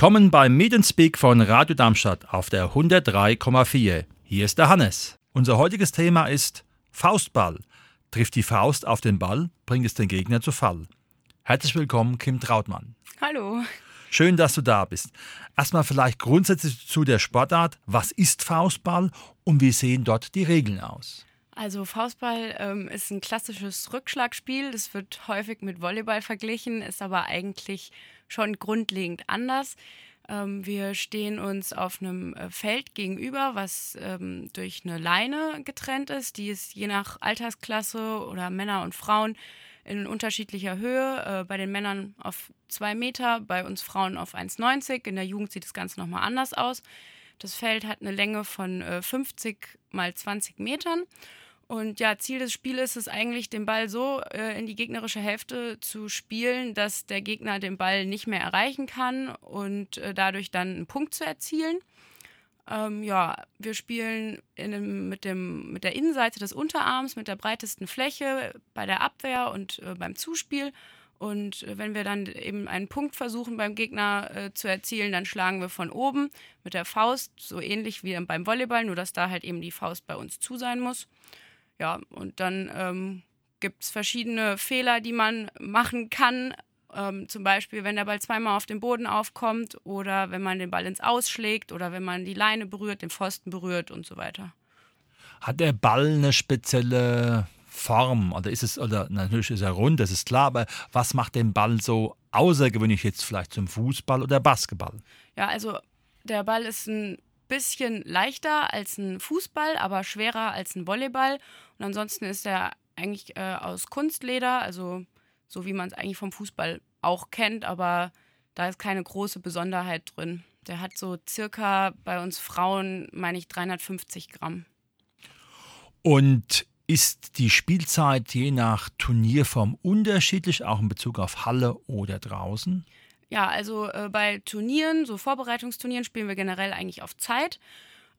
Willkommen beim Meet Speak von Radio Darmstadt auf der 103,4. Hier ist der Hannes. Unser heutiges Thema ist Faustball. Trifft die Faust auf den Ball, bringt es den Gegner zu Fall. Herzlich willkommen, Kim Trautmann. Hallo. Schön, dass du da bist. Erstmal vielleicht grundsätzlich zu der Sportart. Was ist Faustball und wie sehen dort die Regeln aus? Also Faustball ähm, ist ein klassisches Rückschlagspiel. Das wird häufig mit Volleyball verglichen, ist aber eigentlich schon grundlegend anders. Ähm, wir stehen uns auf einem äh, Feld gegenüber, was ähm, durch eine Leine getrennt ist. Die ist je nach Altersklasse oder Männer und Frauen in unterschiedlicher Höhe. Äh, bei den Männern auf zwei Meter, bei uns Frauen auf 1,90. In der Jugend sieht das Ganze nochmal anders aus. Das Feld hat eine Länge von äh, 50 mal 20 Metern und ja, Ziel des Spiels ist es eigentlich, den Ball so äh, in die gegnerische Hälfte zu spielen, dass der Gegner den Ball nicht mehr erreichen kann und äh, dadurch dann einen Punkt zu erzielen. Ähm, ja, wir spielen dem, mit, dem, mit der Innenseite des Unterarms, mit der breitesten Fläche bei der Abwehr und äh, beim Zuspiel. Und äh, wenn wir dann eben einen Punkt versuchen beim Gegner äh, zu erzielen, dann schlagen wir von oben mit der Faust, so ähnlich wie beim Volleyball, nur dass da halt eben die Faust bei uns zu sein muss. Ja, und dann ähm, gibt es verschiedene Fehler, die man machen kann. Ähm, zum Beispiel, wenn der Ball zweimal auf den Boden aufkommt oder wenn man den Ball ins Ausschlägt oder wenn man die Leine berührt, den Pfosten berührt und so weiter. Hat der Ball eine spezielle Form oder ist es, oder natürlich ist er rund, das ist klar, aber was macht den Ball so außergewöhnlich jetzt vielleicht zum Fußball oder Basketball? Ja, also der Ball ist ein bisschen leichter als ein Fußball, aber schwerer als ein Volleyball. Und ansonsten ist er eigentlich äh, aus Kunstleder, also so wie man es eigentlich vom Fußball auch kennt, aber da ist keine große Besonderheit drin. Der hat so circa bei uns Frauen, meine ich, 350 Gramm. Und ist die Spielzeit je nach Turnierform unterschiedlich, auch in Bezug auf Halle oder draußen? Ja, also äh, bei Turnieren, so Vorbereitungsturnieren, spielen wir generell eigentlich auf Zeit.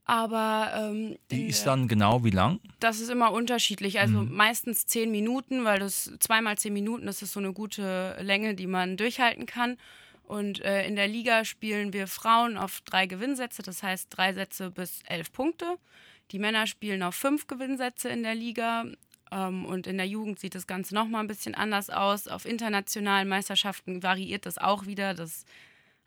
Aber ähm, die ist dann genau wie lang? Das ist immer unterschiedlich. Also mhm. meistens zehn Minuten, weil das zweimal zehn Minuten, das ist so eine gute Länge, die man durchhalten kann. Und äh, in der Liga spielen wir Frauen auf drei Gewinnsätze, das heißt drei Sätze bis elf Punkte. Die Männer spielen auf fünf Gewinnsätze in der Liga. Ähm, und in der Jugend sieht das Ganze nochmal ein bisschen anders aus. Auf internationalen Meisterschaften variiert das auch wieder. Das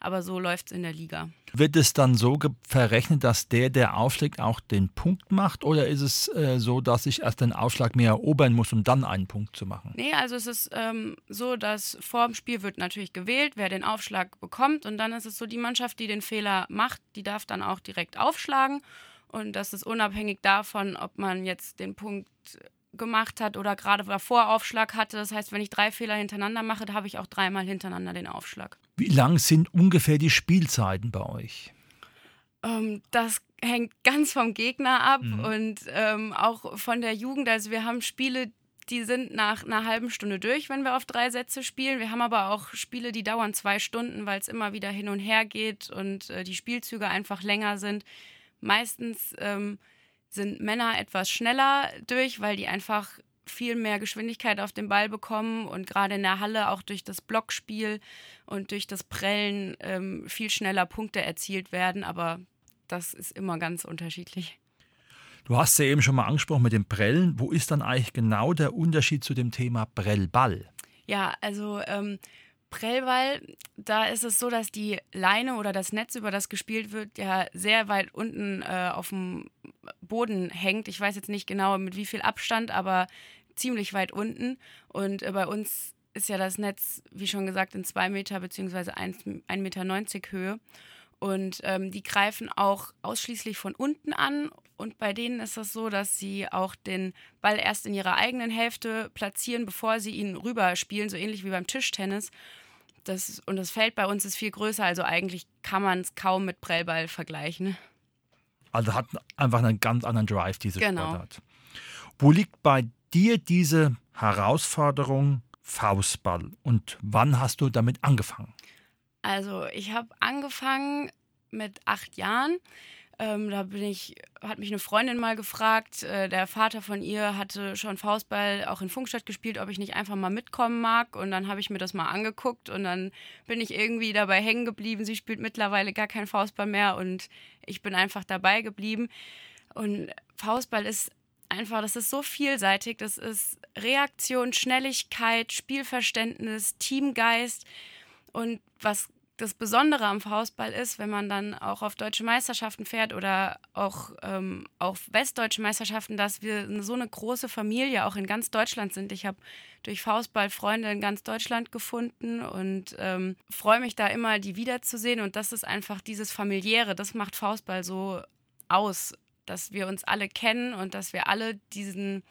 aber so läuft es in der Liga. Wird es dann so verrechnet, dass der, der aufschlägt, auch den Punkt macht? Oder ist es äh, so, dass ich erst den Aufschlag mehr erobern muss, um dann einen Punkt zu machen? Nee, also es ist ähm, so, dass vor dem Spiel wird natürlich gewählt, wer den Aufschlag bekommt. Und dann ist es so, die Mannschaft, die den Fehler macht, die darf dann auch direkt aufschlagen. Und das ist unabhängig davon, ob man jetzt den Punkt gemacht hat oder gerade davor Aufschlag hatte. Das heißt, wenn ich drei Fehler hintereinander mache, habe ich auch dreimal hintereinander den Aufschlag. Wie lang sind ungefähr die Spielzeiten bei euch? Ähm, das hängt ganz vom Gegner ab mhm. und ähm, auch von der Jugend. Also wir haben Spiele, die sind nach einer halben Stunde durch, wenn wir auf drei Sätze spielen. Wir haben aber auch Spiele, die dauern zwei Stunden, weil es immer wieder hin und her geht und äh, die Spielzüge einfach länger sind. Meistens ähm, sind Männer etwas schneller durch, weil die einfach viel mehr Geschwindigkeit auf den Ball bekommen und gerade in der Halle auch durch das Blockspiel und durch das Prellen ähm, viel schneller Punkte erzielt werden. Aber das ist immer ganz unterschiedlich. Du hast ja eben schon mal angesprochen mit dem Prellen. Wo ist dann eigentlich genau der Unterschied zu dem Thema Prellball? Ja, also ähm, Prellball, da ist es so, dass die Leine oder das Netz, über das gespielt wird, ja sehr weit unten äh, auf dem Boden hängt. Ich weiß jetzt nicht genau mit wie viel Abstand, aber ziemlich weit unten. Und äh, bei uns ist ja das Netz, wie schon gesagt, in zwei Meter bzw. 1,90 Meter Höhe. Und ähm, die greifen auch ausschließlich von unten an. Und bei denen ist das so, dass sie auch den Ball erst in ihrer eigenen Hälfte platzieren, bevor sie ihn rüberspielen, so ähnlich wie beim Tischtennis. Das, und das Feld bei uns ist viel größer, also eigentlich kann man es kaum mit Prellball vergleichen. Also hat einfach einen ganz anderen Drive, diese genau. Sportart. Wo liegt bei dir diese Herausforderung Faustball und wann hast du damit angefangen? Also ich habe angefangen mit acht Jahren. Ähm, da bin ich, hat mich eine Freundin mal gefragt, äh, der Vater von ihr hatte schon Faustball auch in Funkstadt gespielt, ob ich nicht einfach mal mitkommen mag. Und dann habe ich mir das mal angeguckt und dann bin ich irgendwie dabei hängen geblieben. Sie spielt mittlerweile gar kein Faustball mehr und ich bin einfach dabei geblieben. Und Faustball ist einfach, das ist so vielseitig. Das ist Reaktion, Schnelligkeit, Spielverständnis, Teamgeist. Und was das Besondere am Faustball ist, wenn man dann auch auf deutsche Meisterschaften fährt oder auch ähm, auf westdeutsche Meisterschaften, dass wir so eine große Familie auch in ganz Deutschland sind. Ich habe durch Faustball Freunde in ganz Deutschland gefunden und ähm, freue mich da immer, die wiederzusehen. Und das ist einfach dieses familiäre, das macht Faustball so aus, dass wir uns alle kennen und dass wir alle diesen,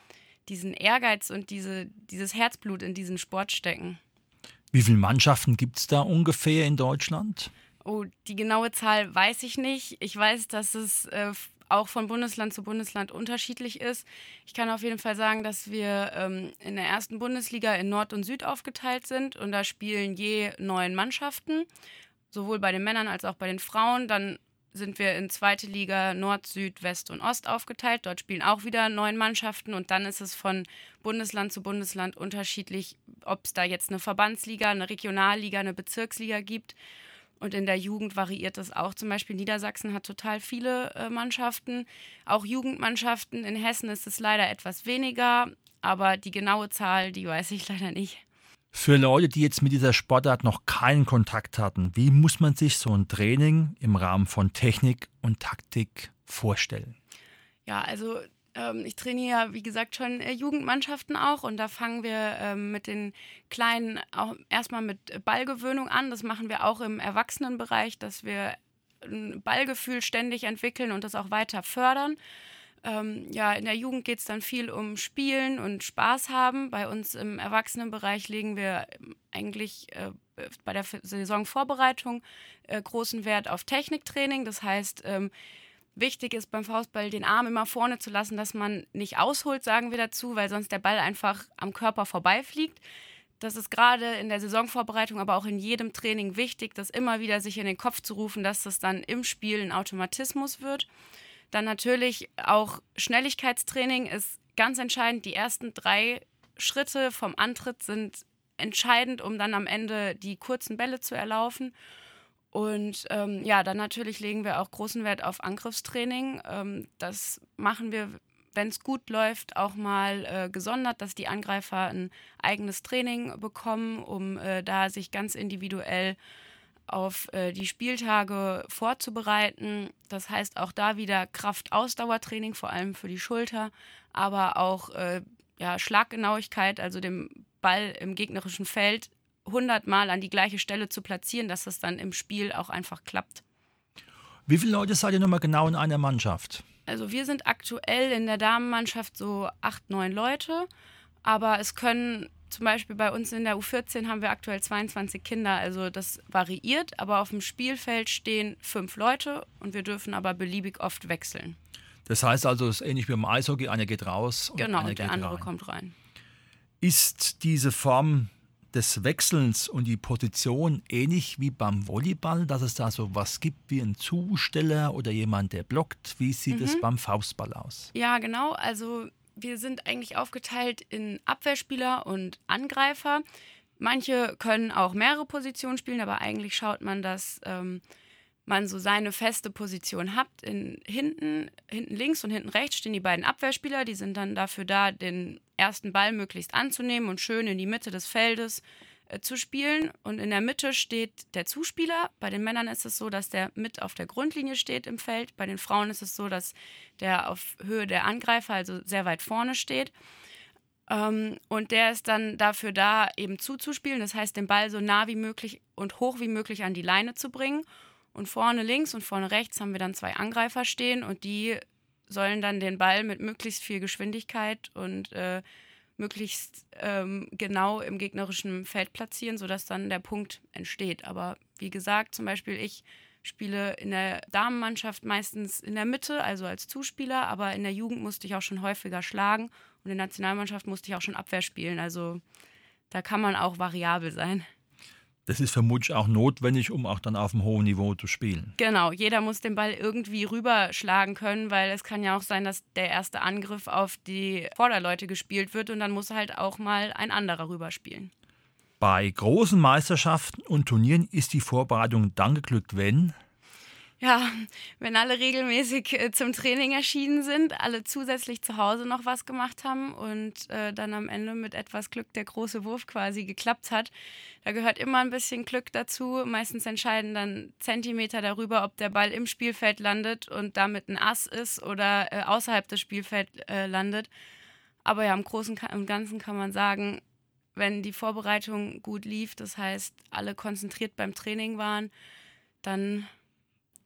diesen Ehrgeiz und diese, dieses Herzblut in diesen Sport stecken. Wie viele Mannschaften gibt es da ungefähr in Deutschland? Oh, die genaue Zahl weiß ich nicht. Ich weiß, dass es äh, auch von Bundesland zu Bundesland unterschiedlich ist. Ich kann auf jeden Fall sagen, dass wir ähm, in der ersten Bundesliga in Nord und Süd aufgeteilt sind und da spielen je neun Mannschaften, sowohl bei den Männern als auch bei den Frauen. Dann sind wir in zweite Liga Nord, Süd, West und Ost aufgeteilt. Dort spielen auch wieder neun Mannschaften und dann ist es von Bundesland zu Bundesland unterschiedlich, ob es da jetzt eine Verbandsliga, eine Regionalliga, eine Bezirksliga gibt. Und in der Jugend variiert das auch. Zum Beispiel Niedersachsen hat total viele äh, Mannschaften, auch Jugendmannschaften. In Hessen ist es leider etwas weniger, aber die genaue Zahl, die weiß ich leider nicht. Für Leute, die jetzt mit dieser Sportart noch keinen Kontakt hatten, wie muss man sich so ein Training im Rahmen von Technik und Taktik vorstellen? Ja, also ähm, ich trainiere, wie gesagt, schon äh, Jugendmannschaften auch und da fangen wir ähm, mit den Kleinen auch erstmal mit Ballgewöhnung an. Das machen wir auch im Erwachsenenbereich, dass wir ein Ballgefühl ständig entwickeln und das auch weiter fördern. Ähm, ja, in der Jugend geht es dann viel um Spielen und Spaß haben. Bei uns im Erwachsenenbereich legen wir eigentlich äh, bei der Saisonvorbereitung äh, großen Wert auf Techniktraining. Das heißt, ähm, wichtig ist beim Faustball den Arm immer vorne zu lassen, dass man nicht ausholt, sagen wir dazu, weil sonst der Ball einfach am Körper vorbeifliegt. Das ist gerade in der Saisonvorbereitung, aber auch in jedem Training wichtig, das immer wieder sich in den Kopf zu rufen, dass das dann im Spiel ein Automatismus wird. Dann natürlich auch Schnelligkeitstraining ist ganz entscheidend. Die ersten drei Schritte vom Antritt sind entscheidend, um dann am Ende die kurzen Bälle zu erlaufen. Und ähm, ja, dann natürlich legen wir auch großen Wert auf Angriffstraining. Ähm, das machen wir, wenn es gut läuft, auch mal äh, gesondert, dass die Angreifer ein eigenes Training bekommen, um äh, da sich ganz individuell auf äh, die Spieltage vorzubereiten. Das heißt auch da wieder Kraft-Ausdauertraining, vor allem für die Schulter, aber auch äh, ja, Schlaggenauigkeit, also den Ball im gegnerischen Feld 100 Mal an die gleiche Stelle zu platzieren, dass das dann im Spiel auch einfach klappt. Wie viele Leute seid ihr nochmal genau in einer Mannschaft? Also wir sind aktuell in der Damenmannschaft so acht, neun Leute, aber es können zum Beispiel bei uns in der U14 haben wir aktuell 22 Kinder, also das variiert, aber auf dem Spielfeld stehen fünf Leute und wir dürfen aber beliebig oft wechseln. Das heißt also, es ist ähnlich wie beim Eishockey, einer geht raus und genau, und der andere rein. kommt rein. Ist diese Form des Wechselns und die Position ähnlich wie beim Volleyball, dass es da so was gibt wie ein Zusteller oder jemand, der blockt? Wie sieht mhm. es beim Faustball aus? Ja, genau. Also wir sind eigentlich aufgeteilt in Abwehrspieler und Angreifer. Manche können auch mehrere Positionen spielen, aber eigentlich schaut man, dass ähm, man so seine feste Position hat. In, hinten, hinten links und hinten rechts stehen die beiden Abwehrspieler. Die sind dann dafür da, den ersten Ball möglichst anzunehmen und schön in die Mitte des Feldes äh, zu spielen. Und in der Mitte steht der Zuspieler. Bei den Männern ist es so, dass der mit auf der Grundlinie steht im Feld. Bei den Frauen ist es so, dass der auf Höhe der Angreifer, also sehr weit vorne steht. Ähm, und der ist dann dafür da, eben zuzuspielen. Das heißt, den Ball so nah wie möglich und hoch wie möglich an die Leine zu bringen. Und vorne links und vorne rechts haben wir dann zwei Angreifer stehen und die sollen dann den Ball mit möglichst viel Geschwindigkeit und äh, möglichst ähm, genau im gegnerischen Feld platzieren, sodass dann der Punkt entsteht. Aber wie gesagt, zum Beispiel ich spiele in der Damenmannschaft meistens in der Mitte, also als Zuspieler, aber in der Jugend musste ich auch schon häufiger schlagen und in der Nationalmannschaft musste ich auch schon Abwehr spielen. Also da kann man auch variabel sein. Das ist vermutlich auch notwendig, um auch dann auf einem hohen Niveau zu spielen. Genau, jeder muss den Ball irgendwie rüberschlagen können, weil es kann ja auch sein, dass der erste Angriff auf die Vorderleute gespielt wird und dann muss halt auch mal ein anderer rüberspielen. Bei großen Meisterschaften und Turnieren ist die Vorbereitung dann geglückt, wenn ja, wenn alle regelmäßig äh, zum Training erschienen sind, alle zusätzlich zu Hause noch was gemacht haben und äh, dann am Ende mit etwas Glück der große Wurf quasi geklappt hat. Da gehört immer ein bisschen Glück dazu. Meistens entscheiden dann Zentimeter darüber, ob der Ball im Spielfeld landet und damit ein Ass ist oder äh, außerhalb des Spielfelds äh, landet. Aber ja, im Großen und Ganzen kann man sagen, wenn die Vorbereitung gut lief, das heißt, alle konzentriert beim Training waren, dann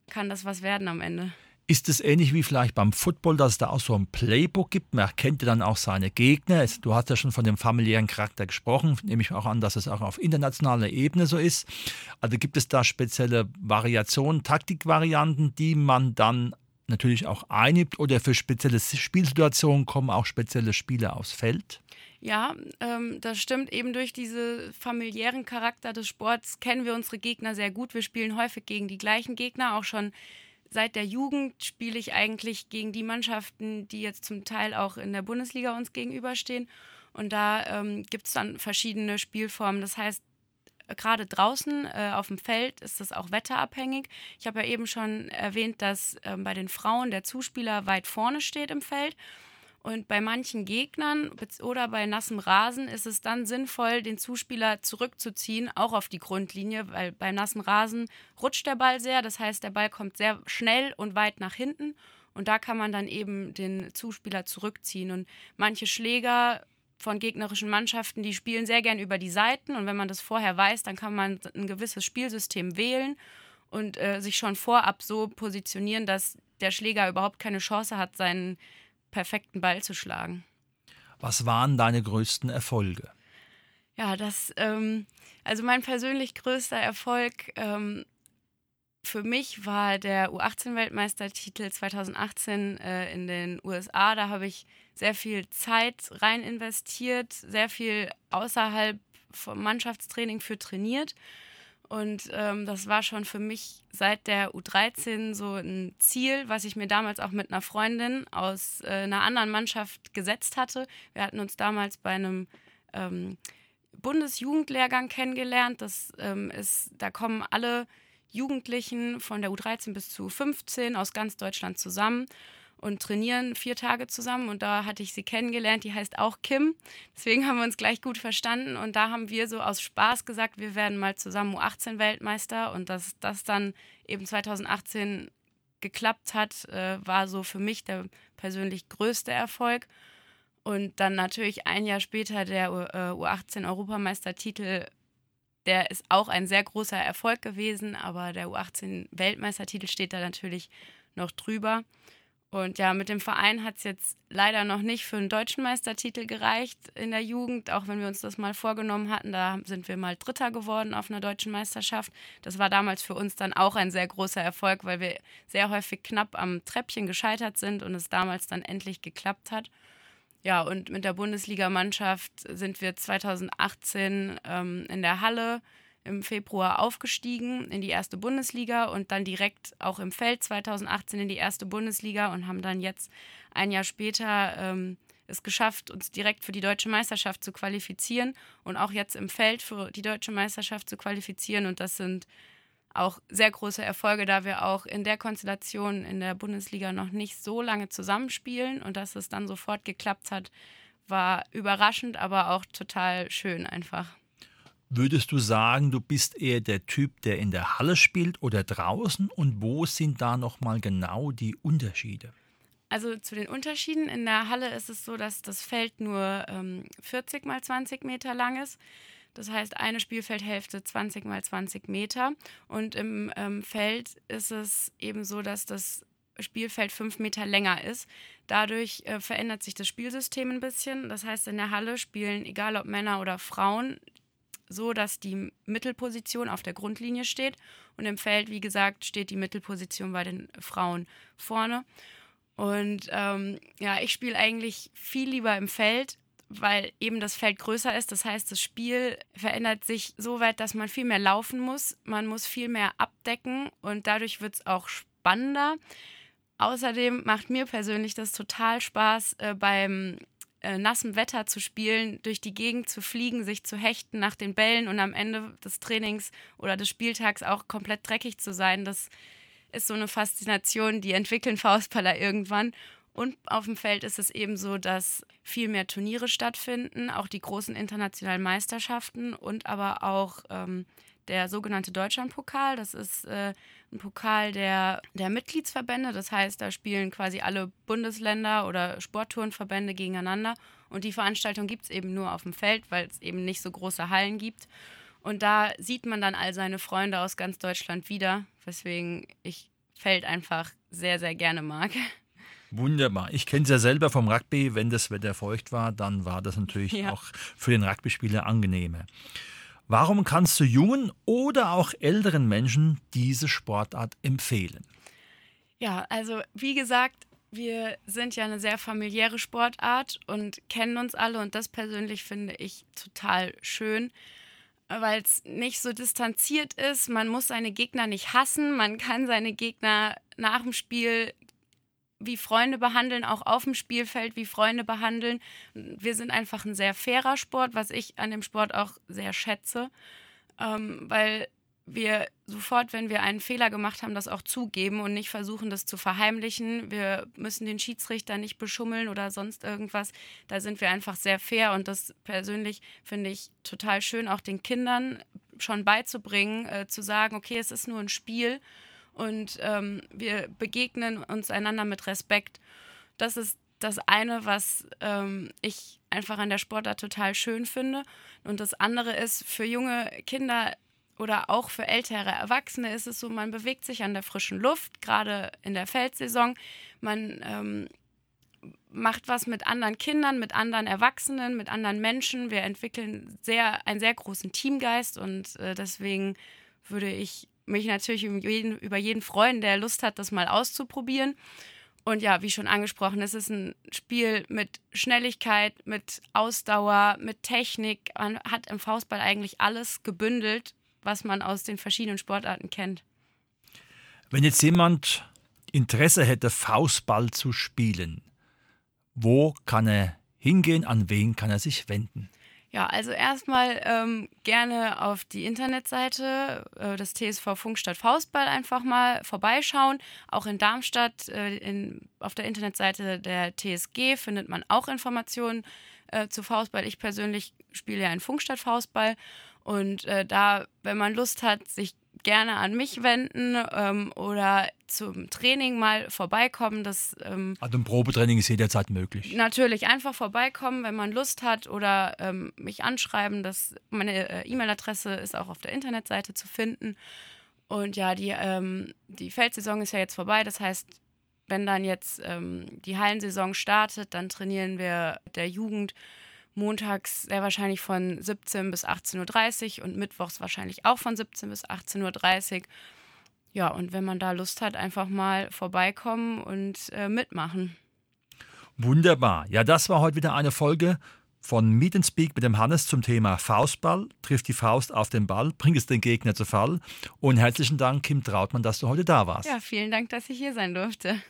kann das was werden am Ende. Ist es ähnlich wie vielleicht beim Football, dass es da auch so ein Playbook gibt? Man erkennt ja dann auch seine Gegner. Du hast ja schon von dem familiären Charakter gesprochen, nehme ich auch an, dass es auch auf internationaler Ebene so ist. Also gibt es da spezielle Variationen, Taktikvarianten, die man dann natürlich auch einübt oder für spezielle Spielsituationen kommen auch spezielle Spieler aufs Feld? Ja, ähm, das stimmt. Eben durch diesen familiären Charakter des Sports kennen wir unsere Gegner sehr gut. Wir spielen häufig gegen die gleichen Gegner. Auch schon seit der Jugend spiele ich eigentlich gegen die Mannschaften, die jetzt zum Teil auch in der Bundesliga uns gegenüberstehen. Und da ähm, gibt es dann verschiedene Spielformen. Das heißt, gerade draußen äh, auf dem Feld ist das auch wetterabhängig. Ich habe ja eben schon erwähnt, dass äh, bei den Frauen der Zuspieler weit vorne steht im Feld. Und bei manchen Gegnern oder bei nassem Rasen ist es dann sinnvoll, den Zuspieler zurückzuziehen, auch auf die Grundlinie, weil bei nassem Rasen rutscht der Ball sehr. Das heißt, der Ball kommt sehr schnell und weit nach hinten. Und da kann man dann eben den Zuspieler zurückziehen. Und manche Schläger von gegnerischen Mannschaften, die spielen sehr gern über die Seiten. Und wenn man das vorher weiß, dann kann man ein gewisses Spielsystem wählen und äh, sich schon vorab so positionieren, dass der Schläger überhaupt keine Chance hat, seinen perfekten Ball zu schlagen. Was waren deine größten Erfolge? Ja, das, ähm, also mein persönlich größter Erfolg ähm, für mich war der U18-Weltmeistertitel 2018 äh, in den USA. Da habe ich sehr viel Zeit rein investiert, sehr viel außerhalb vom Mannschaftstraining für trainiert. Und ähm, das war schon für mich seit der U13 so ein Ziel, was ich mir damals auch mit einer Freundin aus äh, einer anderen Mannschaft gesetzt hatte. Wir hatten uns damals bei einem ähm, Bundesjugendlehrgang kennengelernt. Das ähm, ist, da kommen alle Jugendlichen von der U13 bis zu 15 aus ganz Deutschland zusammen und trainieren vier Tage zusammen. Und da hatte ich sie kennengelernt. Die heißt auch Kim. Deswegen haben wir uns gleich gut verstanden. Und da haben wir so aus Spaß gesagt, wir werden mal zusammen U18-Weltmeister. Und dass das dann eben 2018 geklappt hat, äh, war so für mich der persönlich größte Erfolg. Und dann natürlich ein Jahr später der U18-Europameistertitel. Der ist auch ein sehr großer Erfolg gewesen, aber der U18-Weltmeistertitel steht da natürlich noch drüber. Und ja, mit dem Verein hat es jetzt leider noch nicht für einen deutschen Meistertitel gereicht in der Jugend, auch wenn wir uns das mal vorgenommen hatten. Da sind wir mal Dritter geworden auf einer deutschen Meisterschaft. Das war damals für uns dann auch ein sehr großer Erfolg, weil wir sehr häufig knapp am Treppchen gescheitert sind und es damals dann endlich geklappt hat. Ja, und mit der Bundesligamannschaft sind wir 2018 ähm, in der Halle im Februar aufgestiegen in die erste Bundesliga und dann direkt auch im Feld 2018 in die erste Bundesliga und haben dann jetzt ein Jahr später ähm, es geschafft, uns direkt für die deutsche Meisterschaft zu qualifizieren und auch jetzt im Feld für die deutsche Meisterschaft zu qualifizieren. Und das sind auch sehr große Erfolge, da wir auch in der Konstellation in der Bundesliga noch nicht so lange zusammenspielen und dass es dann sofort geklappt hat, war überraschend, aber auch total schön einfach. Würdest du sagen, du bist eher der Typ, der in der Halle spielt oder draußen? Und wo sind da nochmal genau die Unterschiede? Also zu den Unterschieden. In der Halle ist es so, dass das Feld nur ähm, 40 mal 20 Meter lang ist. Das heißt, eine Spielfeldhälfte 20 mal 20 Meter. Und im ähm, Feld ist es eben so, dass das Spielfeld fünf Meter länger ist. Dadurch äh, verändert sich das Spielsystem ein bisschen. Das heißt, in der Halle spielen, egal ob Männer oder Frauen, so, dass die Mittelposition auf der Grundlinie steht. Und im Feld, wie gesagt, steht die Mittelposition bei den Frauen vorne. Und ähm, ja, ich spiele eigentlich viel lieber im Feld, weil eben das Feld größer ist. Das heißt, das Spiel verändert sich so weit, dass man viel mehr laufen muss. Man muss viel mehr abdecken und dadurch wird es auch spannender. Außerdem macht mir persönlich das total Spaß, äh, beim äh, nassem Wetter zu spielen, durch die Gegend zu fliegen, sich zu hechten nach den Bällen und am Ende des Trainings oder des Spieltags auch komplett dreckig zu sein. Das ist so eine Faszination, die entwickeln Faustballer irgendwann. Und auf dem Feld ist es eben so, dass viel mehr Turniere stattfinden, auch die großen internationalen Meisterschaften und aber auch ähm, der sogenannte Deutschlandpokal. Das ist äh, ein Pokal der, der Mitgliedsverbände. Das heißt, da spielen quasi alle Bundesländer oder Sporttourenverbände gegeneinander. Und die Veranstaltung gibt es eben nur auf dem Feld, weil es eben nicht so große Hallen gibt. Und da sieht man dann all seine Freunde aus ganz Deutschland wieder, weswegen ich Feld einfach sehr, sehr gerne mag. Wunderbar. Ich kenne es ja selber vom Rugby. Wenn das Wetter feucht war, dann war das natürlich ja. auch für den Rugby-Spieler angenehmer. Warum kannst du jungen oder auch älteren Menschen diese Sportart empfehlen? Ja, also wie gesagt, wir sind ja eine sehr familiäre Sportart und kennen uns alle und das persönlich finde ich total schön weil es nicht so distanziert ist. Man muss seine Gegner nicht hassen. Man kann seine Gegner nach dem Spiel wie Freunde behandeln, auch auf dem Spielfeld wie Freunde behandeln. Wir sind einfach ein sehr fairer Sport, was ich an dem Sport auch sehr schätze, ähm, weil wir sofort, wenn wir einen Fehler gemacht haben, das auch zugeben und nicht versuchen, das zu verheimlichen. Wir müssen den Schiedsrichter nicht beschummeln oder sonst irgendwas. Da sind wir einfach sehr fair und das persönlich finde ich total schön, auch den Kindern schon beizubringen, äh, zu sagen, okay, es ist nur ein Spiel und ähm, wir begegnen uns einander mit Respekt. Das ist das eine, was ähm, ich einfach an der Sportart total schön finde. Und das andere ist, für junge Kinder oder auch für ältere Erwachsene ist es so, man bewegt sich an der frischen Luft, gerade in der Feldsaison. Man ähm, macht was mit anderen Kindern, mit anderen Erwachsenen, mit anderen Menschen. Wir entwickeln sehr, einen sehr großen Teamgeist und äh, deswegen würde ich mich natürlich über jeden, über jeden freuen, der Lust hat, das mal auszuprobieren. Und ja, wie schon angesprochen, es ist ein Spiel mit Schnelligkeit, mit Ausdauer, mit Technik. Man hat im Faustball eigentlich alles gebündelt was man aus den verschiedenen Sportarten kennt. Wenn jetzt jemand Interesse hätte, Faustball zu spielen, wo kann er hingehen, an wen kann er sich wenden? Ja, also erstmal ähm, gerne auf die Internetseite äh, des TSV Funkstadt Faustball einfach mal vorbeischauen. Auch in Darmstadt äh, in, auf der Internetseite der TSG findet man auch Informationen äh, zu Faustball. Ich persönlich spiele ja in Funkstadt Faustball und äh, da, wenn man Lust hat, sich gerne an mich wenden ähm, oder zum Training mal vorbeikommen. Das, ähm, also ein Probetraining ist jederzeit möglich. Natürlich, einfach vorbeikommen, wenn man Lust hat oder ähm, mich anschreiben. Das, meine äh, E-Mail-Adresse ist auch auf der Internetseite zu finden. Und ja, die, ähm, die Feldsaison ist ja jetzt vorbei. Das heißt, wenn dann jetzt ähm, die Hallensaison startet, dann trainieren wir der Jugend montags sehr wahrscheinlich von 17 bis 18.30 Uhr und mittwochs wahrscheinlich auch von 17 bis 18.30 Uhr. Ja, und wenn man da Lust hat, einfach mal vorbeikommen und äh, mitmachen. Wunderbar. Ja, das war heute wieder eine Folge von Meet and Speak mit dem Hannes zum Thema Faustball. Trifft die Faust auf den Ball, bringt es den Gegner zu Fall. Und herzlichen Dank, Kim Trautmann, dass du heute da warst. Ja, vielen Dank, dass ich hier sein durfte.